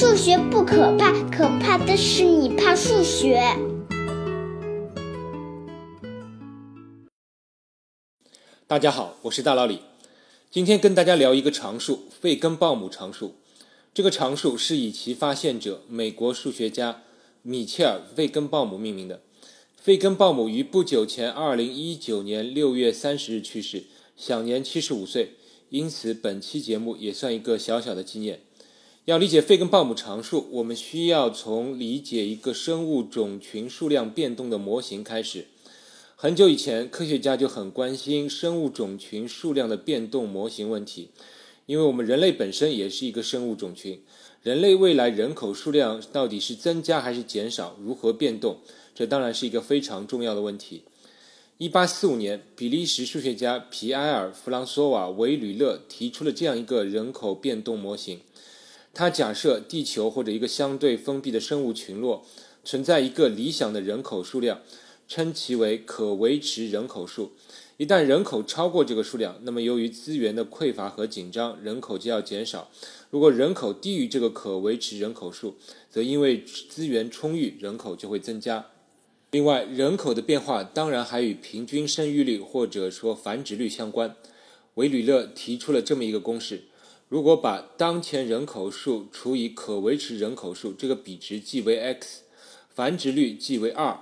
数学不可怕，可怕的是你怕数学。大家好，我是大老李，今天跟大家聊一个常数——费根鲍姆常数。这个常数是以其发现者美国数学家米切尔·费根鲍姆命名的。费根鲍姆于不久前，二零一九年六月三十日去世，享年七十五岁。因此，本期节目也算一个小小的纪念。要理解费根鲍姆常数，我们需要从理解一个生物种群数量变动的模型开始。很久以前，科学家就很关心生物种群数量的变动模型问题，因为我们人类本身也是一个生物种群。人类未来人口数量到底是增加还是减少？如何变动？这当然是一个非常重要的问题。一八四五年，比利时数学家皮埃尔·弗朗索瓦·维吕勒提出了这样一个人口变动模型。他假设地球或者一个相对封闭的生物群落存在一个理想的人口数量。称其为可维持人口数。一旦人口超过这个数量，那么由于资源的匮乏和紧张，人口就要减少。如果人口低于这个可维持人口数，则因为资源充裕，人口就会增加。另外，人口的变化当然还与平均生育率或者说繁殖率相关。韦吕勒提出了这么一个公式：如果把当前人口数除以可维持人口数，这个比值记为 x，繁殖率记为二。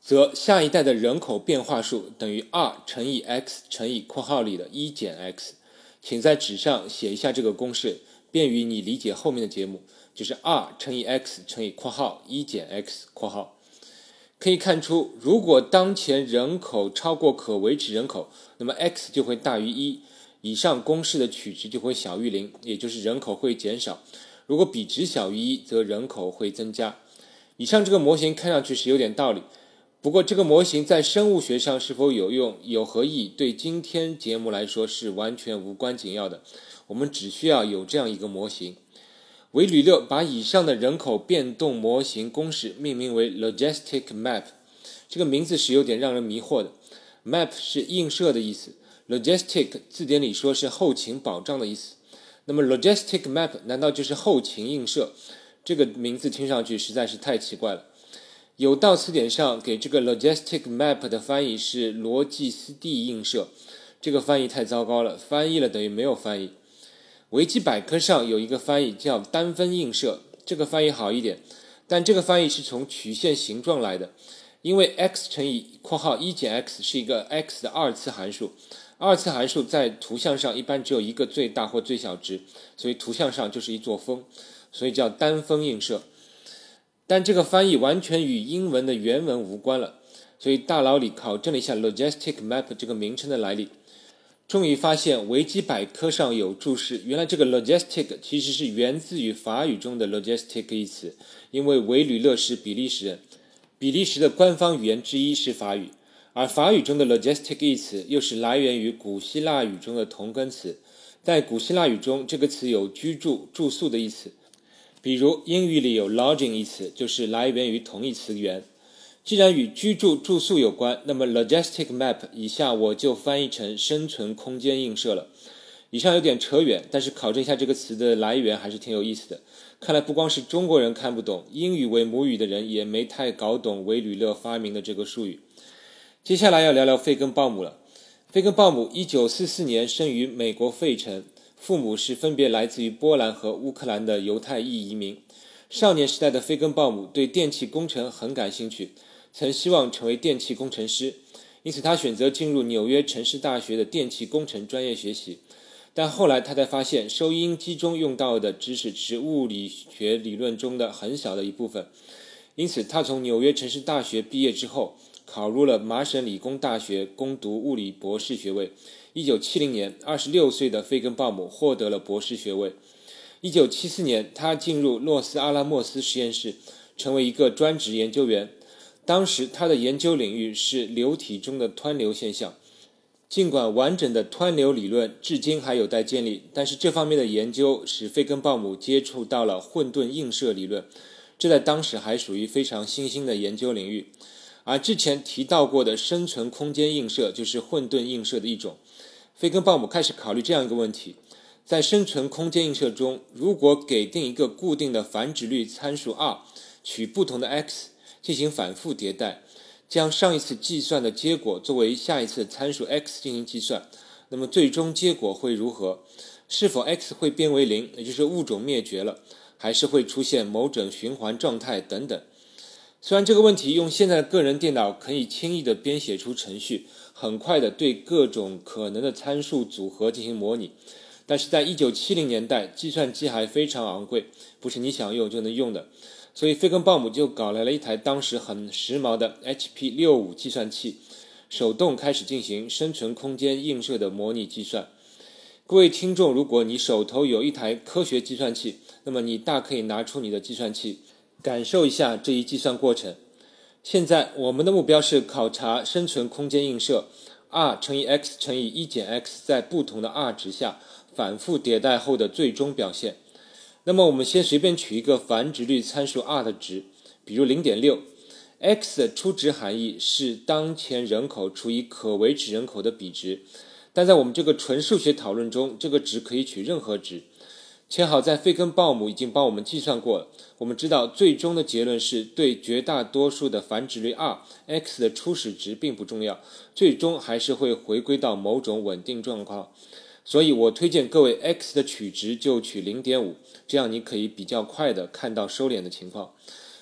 则下一代的人口变化数等于二乘以 x 乘以括号里的一减 x，请在纸上写一下这个公式，便于你理解后面的节目。就是二乘以 x 乘以括号一减 x 括号。可以看出，如果当前人口超过可维持人口，那么 x 就会大于一，以上公式的取值就会小于零，也就是人口会减少。如果比值小于一，则人口会增加。以上这个模型看上去是有点道理。不过，这个模型在生物学上是否有用、有何意义，对今天节目来说是完全无关紧要的。我们只需要有这样一个模型。韦吕勒把以上的人口变动模型公式命名为 logistic map，这个名字是有点让人迷惑的。map 是映射的意思，logistic 字典里说是后勤保障的意思。那么 logistic map 难道就是后勤映射？这个名字听上去实在是太奇怪了。有道词典上给这个 logistic map 的翻译是逻辑斯蒂映射，这个翻译太糟糕了，翻译了等于没有翻译。维基百科上有一个翻译叫单分映射，这个翻译好一点，但这个翻译是从曲线形状来的，因为 x 乘以括号一减 x 是一个 x 的二次函数，二次函数在图像上一般只有一个最大或最小值，所以图像上就是一座峰，所以叫单峰映射。但这个翻译完全与英文的原文无关了，所以大佬里考证了一下 logistic map 这个名称的来历，终于发现维基百科上有注释，原来这个 logistic 其实是源自于法语中的 logistic 一词，因为维吕勒是比利时人，比利时的官方语言之一是法语，而法语中的 logistic 一词又是来源于古希腊语中的同根词，在古希腊语中这个词有居住、住宿的意思。比如英语里有 lodging 一词，就是来源于同义词源。既然与居住住宿有关，那么 logistic map 以下我就翻译成生存空间映射了。以上有点扯远，但是考证一下这个词的来源还是挺有意思的。看来不光是中国人看不懂，英语为母语的人也没太搞懂维吕勒发明的这个术语。接下来要聊聊费根鲍姆了。费根鲍姆1944年生于美国费城。父母是分别来自于波兰和乌克兰的犹太裔移民。少年时代的费根鲍姆对电气工程很感兴趣，曾希望成为电气工程师，因此他选择进入纽约城市大学的电气工程专业学习。但后来他才发现，收音机中用到的知识只是物理学理论中的很小的一部分。因此，他从纽约城市大学毕业之后，考入了麻省理工大学攻读物理博士学位。一九七零年，二十六岁的费根鲍姆获得了博士学位。一九七四年，他进入洛斯阿拉莫斯实验室，成为一个专职研究员。当时，他的研究领域是流体中的湍流现象。尽管完整的湍流理论至今还有待建立，但是这方面的研究使费根鲍姆接触到了混沌映射理论，这在当时还属于非常新兴的研究领域。而之前提到过的生存空间映射就是混沌映射的一种。费根鲍姆开始考虑这样一个问题：在生存空间映射中，如果给定一个固定的繁殖率参数 r，取不同的 x 进行反复迭代，将上一次计算的结果作为下一次参数 x 进行计算，那么最终结果会如何？是否 x 会变为零，也就是物种灭绝了，还是会出现某种循环状态等等？虽然这个问题用现在的个人电脑可以轻易的编写出程序，很快的对各种可能的参数组合进行模拟。但是在一九七零年代，计算机还非常昂贵，不是你想用就能用的，所以费根鲍姆就搞来了一台当时很时髦的 HP 六五计算器，手动开始进行生存空间映射的模拟计算。各位听众，如果你手头有一台科学计算器，那么你大可以拿出你的计算器，感受一下这一计算过程。现在我们的目标是考察生存空间映射 r 乘以 x 乘以一减 x 在不同的 r 值下。反复迭代后的最终表现。那么，我们先随便取一个繁殖率参数 r 的值，比如零点六。x 的初值含义是当前人口除以可维持人口的比值，但在我们这个纯数学讨论中，这个值可以取任何值。且好在费根鲍姆已经帮我们计算过了，我们知道最终的结论是对绝大多数的繁殖率 r，x 的初始值并不重要，最终还是会回归到某种稳定状况。所以我推荐各位 x 的取值就取零点五，这样你可以比较快的看到收敛的情况。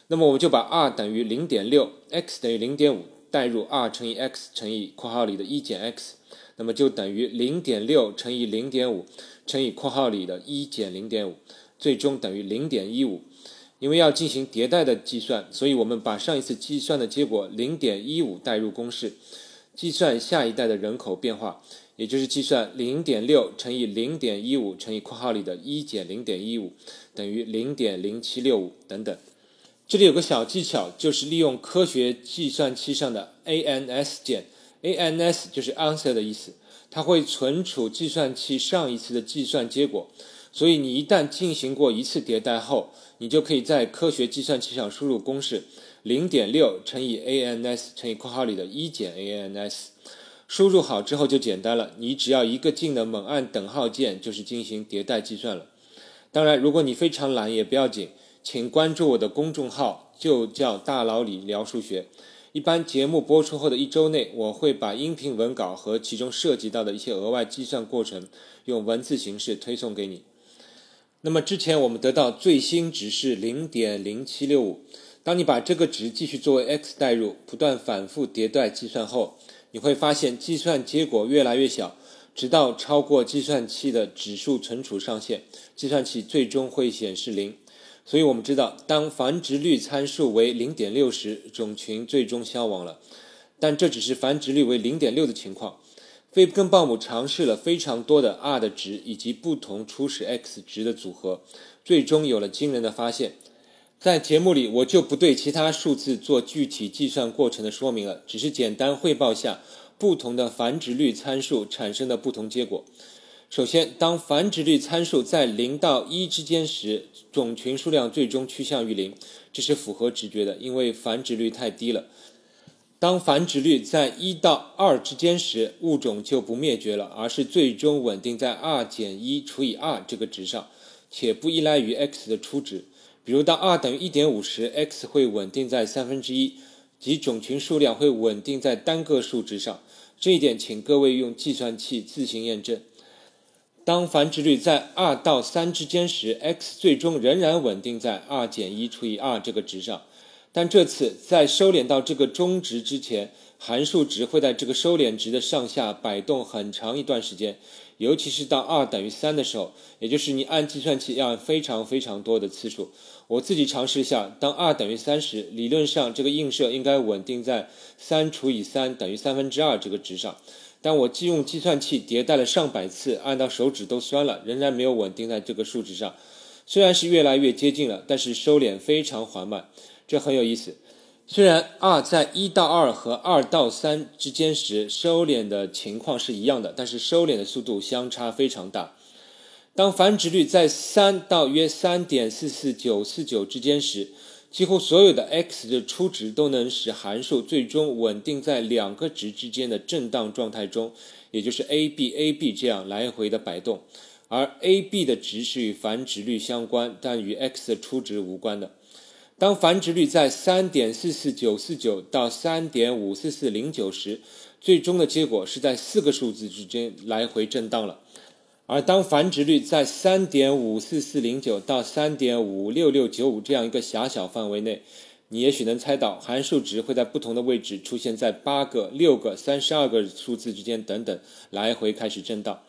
那么我们就把 r 等于零点六，x 等于零点五，代入 r 乘以 x 乘以括号里的一减 x，那么就等于零点六乘以零点五乘以括号里的一减零点五，最终等于零点一五。因为要进行迭代的计算，所以我们把上一次计算的结果零点一五代入公式，计算下一代的人口变化。也就是计算零点六乘以零点一五乘以括号里的一减零点一五等于零点零七六五等等。这里有个小技巧，就是利用科学计算器上的 ANS 键，ANS 就是 answer 的意思，它会存储计算器上一次的计算结果。所以你一旦进行过一次迭代后，你就可以在科学计算器上输入公式零点六乘以 ANS 乘以括号里的一减 ANS。输入好之后就简单了，你只要一个劲的猛按等号键，就是进行迭代计算了。当然，如果你非常懒也不要紧，请关注我的公众号，就叫大佬李聊数学。一般节目播出后的一周内，我会把音频文稿和其中涉及到的一些额外计算过程，用文字形式推送给你。那么之前我们得到最新值是零点零七六五，当你把这个值继续作为 x 代入，不断反复迭代计算后。你会发现计算结果越来越小，直到超过计算器的指数存储上限，计算器最终会显示零。所以我们知道，当繁殖率参数为零点六时，种群最终消亡了。但这只是繁殖率为零点六的情况。费根鲍姆尝试了非常多的 r 的值以及不同初始 x 值的组合，最终有了惊人的发现。在节目里，我就不对其他数字做具体计算过程的说明了，只是简单汇报下不同的繁殖率参数产生的不同结果。首先，当繁殖率参数在零到一之间时，种群数量最终趋向于零，这是符合直觉的，因为繁殖率太低了。当繁殖率在一到二之间时，物种就不灭绝了，而是最终稳定在二减一除以二这个值上，且不依赖于 x 的初值。比如，当 r 等于1.5时，x 会稳定在三分之一，即种群数量会稳定在单个数值上。这一点，请各位用计算器自行验证。当繁殖率在2到3之间时，x 最终仍然稳定在2减1除以2这个值上。但这次在收敛到这个中值之前，函数值会在这个收敛值的上下摆动很长一段时间。尤其是到二等于三的时候，也就是你按计算器要按非常非常多的次数。我自己尝试一下，当二等于三时，理论上这个映射应该稳定在三除以三等于三分之二这个值上。但我既用计算器迭代了上百次，按到手指都酸了，仍然没有稳定在这个数值上。虽然是越来越接近了，但是收敛非常缓慢，这很有意思。虽然 r 在一到二和二到三之间时收敛的情况是一样的，但是收敛的速度相差非常大。当繁殖率在三到约三点四四九四九之间时，几乎所有的 x 的初值都能使函数最终稳定在两个值之间的震荡状态中，也就是 a b a b 这样来回的摆动。而 a、b 的值是与繁殖率相关，但与 x 的初值无关的。当繁殖率在三点四四九四九到三点五四四零九时，最终的结果是在四个数字之间来回震荡了。而当繁殖率在三点五四四零九到三点五六六九五这样一个狭小范围内，你也许能猜到函数值会在不同的位置出现在八个、六个、三十二个数字之间等等来回开始震荡。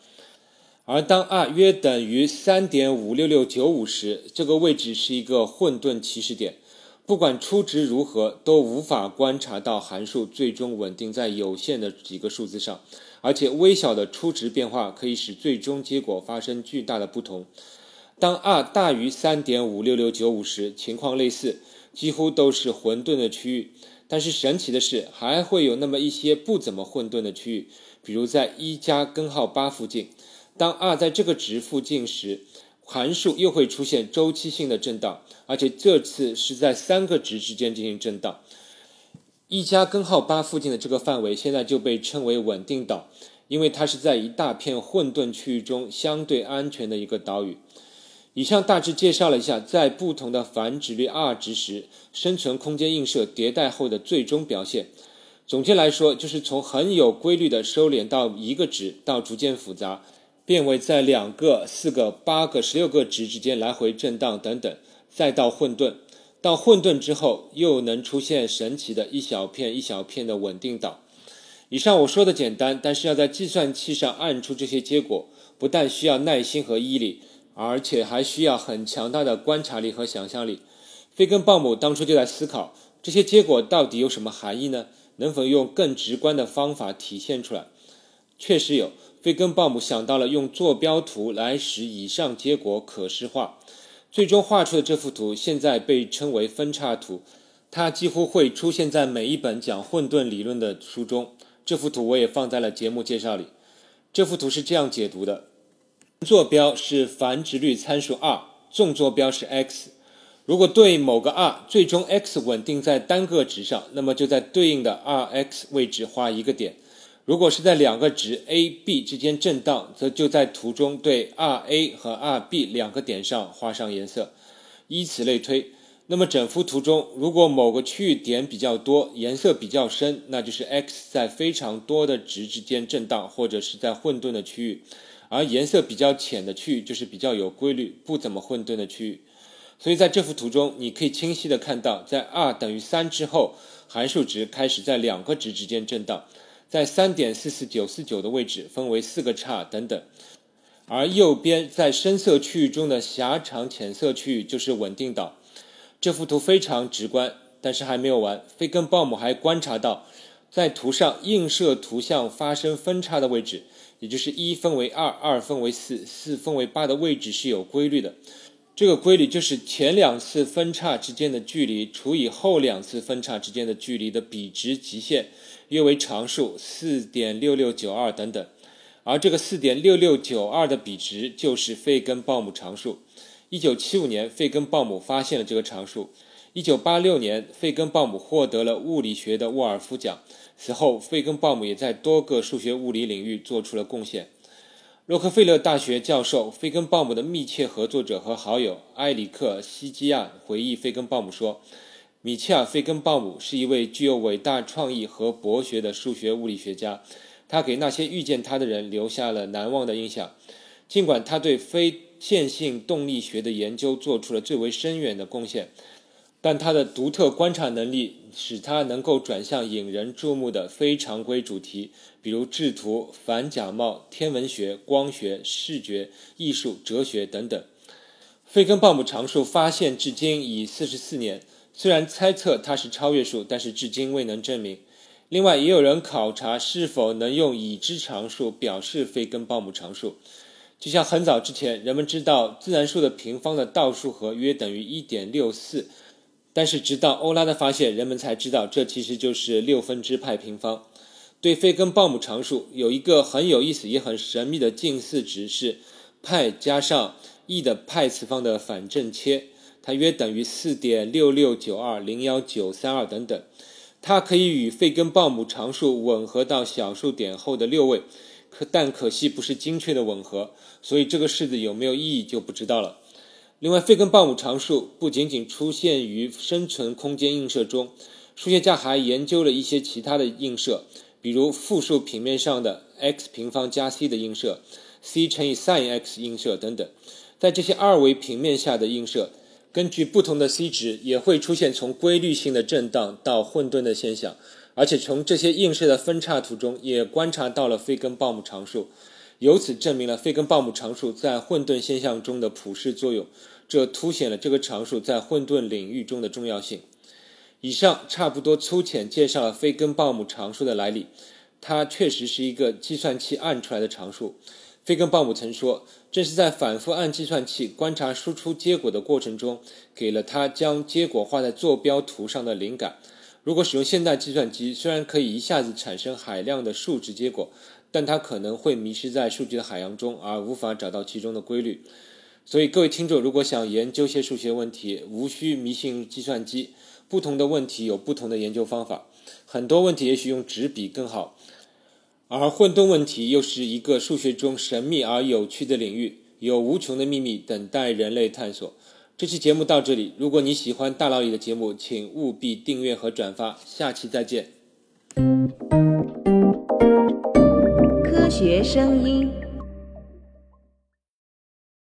而当 r 约等于三点五六六九五时，这个位置是一个混沌起始点。不管初值如何，都无法观察到函数最终稳定在有限的几个数字上，而且微小的初值变化可以使最终结果发生巨大的不同。当 r 大于三点五六六九五时，情况类似，几乎都是混沌的区域。但是神奇的是，还会有那么一些不怎么混沌的区域，比如在一加根号八附近。当 r 在这个值附近时，函数又会出现周期性的震荡，而且这次是在三个值之间进行震荡。一加根号八附近的这个范围现在就被称为稳定岛，因为它是在一大片混沌区域中相对安全的一个岛屿。以上大致介绍了一下在不同的繁殖率 r 值时，生存空间映射迭代后的最终表现。总结来说，就是从很有规律的收敛到一个值，到逐渐复杂。变为在两个、四个、八个、十六个值之间来回震荡等等，再到混沌，到混沌之后又能出现神奇的一小片一小片的稳定岛。以上我说的简单，但是要在计算器上按出这些结果，不但需要耐心和毅力，而且还需要很强大的观察力和想象力。费根鲍姆当初就在思考这些结果到底有什么含义呢？能否用更直观的方法体现出来？确实有。费根鲍姆想到了用坐标图来使以上结果可视化，最终画出的这幅图现在被称为分叉图，它几乎会出现在每一本讲混沌理论的书中。这幅图我也放在了节目介绍里。这幅图是这样解读的：坐标是繁殖率参数 r，纵坐标是 x。如果对某个 r 最终 x 稳定在单个值上，那么就在对应的 r(x) 位置画一个点。如果是在两个值 a、b 之间震荡，则就在图中对 r a 和 r b 两个点上画上颜色，以此类推。那么整幅图中，如果某个区域点比较多，颜色比较深，那就是 x 在非常多的值之间震荡，或者是在混沌的区域；而颜色比较浅的区域就是比较有规律、不怎么混沌的区域。所以在这幅图中，你可以清晰的看到，在 r 等于三之后，函数值开始在两个值之间震荡。在三点四四九四九的位置分为四个叉等等，而右边在深色区域中的狭长浅色区域就是稳定岛。这幅图非常直观，但是还没有完。费根鲍姆还观察到，在图上映射图像发生分叉的位置，也就是一分为二、二分为四、四分为八的位置是有规律的。这个规律就是前两次分叉之间的距离除以后两次分叉之间的距离的比值极限。约为常数四点六六九二等等，而这个四点六六九二的比值就是费根鲍姆常数。一九七五年，费根鲍姆发现了这个常数。一九八六年，费根鲍姆获得了物理学的沃尔夫奖。此后，费根鲍姆也在多个数学物理领域做出了贡献。洛克菲勒大学教授、费根鲍姆的密切合作者和好友埃里克·西基亚回忆费根鲍姆说。米切尔·费根鲍姆是一位具有伟大创意和博学的数学物理学家，他给那些遇见他的人留下了难忘的印象。尽管他对非线性动力学的研究做出了最为深远的贡献，但他的独特观察能力使他能够转向引人注目的非常规主题，比如制图、反假冒、天文学、光学、视觉、艺术、哲学等等。费根鲍姆常数发现至今已四十四年。虽然猜测它是超越数，但是至今未能证明。另外，也有人考察是否能用已知常数表示费根鲍姆常数。就像很早之前，人们知道自然数的平方的倒数和约等于1.64，但是直到欧拉的发现，人们才知道这其实就是六分之派平方。对费根鲍姆常数有一个很有意思也很神秘的近似值是派加上 e 的派次方的反正切。它约等于四点六六九二零幺九三二等等，它可以与费根鲍姆常数吻合到小数点后的六位，可但可惜不是精确的吻合，所以这个式子有没有意义就不知道了。另外，费根鲍姆常数不仅仅出现于生存空间映射中，数学家还研究了一些其他的映射，比如复数平面上的 x 平方加 c 的映射、c 乘以 sin x 映射等等。在这些二维平面下的映射，根据不同的 c 值，也会出现从规律性的震荡到混沌的现象。而且从这些映射的分叉图中，也观察到了费根鲍姆常数，由此证明了费根鲍姆常数在混沌现象中的普适作用。这凸显了这个常数在混沌领域中的重要性。以上差不多粗浅介绍了费根鲍姆常数的来历。它确实是一个计算器按出来的常数。费根鲍姆曾说，正是在反复按计算器观察输出结果的过程中，给了他将结果画在坐标图上的灵感。如果使用现代计算机，虽然可以一下子产生海量的数值结果，但它可能会迷失在数据的海洋中，而无法找到其中的规律。所以，各位听众，如果想研究些数学问题，无需迷信计算机。不同的问题有不同的研究方法，很多问题也许用纸笔更好。而混沌问题又是一个数学中神秘而有趣的领域，有无穷的秘密等待人类探索。这期节目到这里。如果你喜欢大老李的节目，请务必订阅和转发。下期再见。科学声音。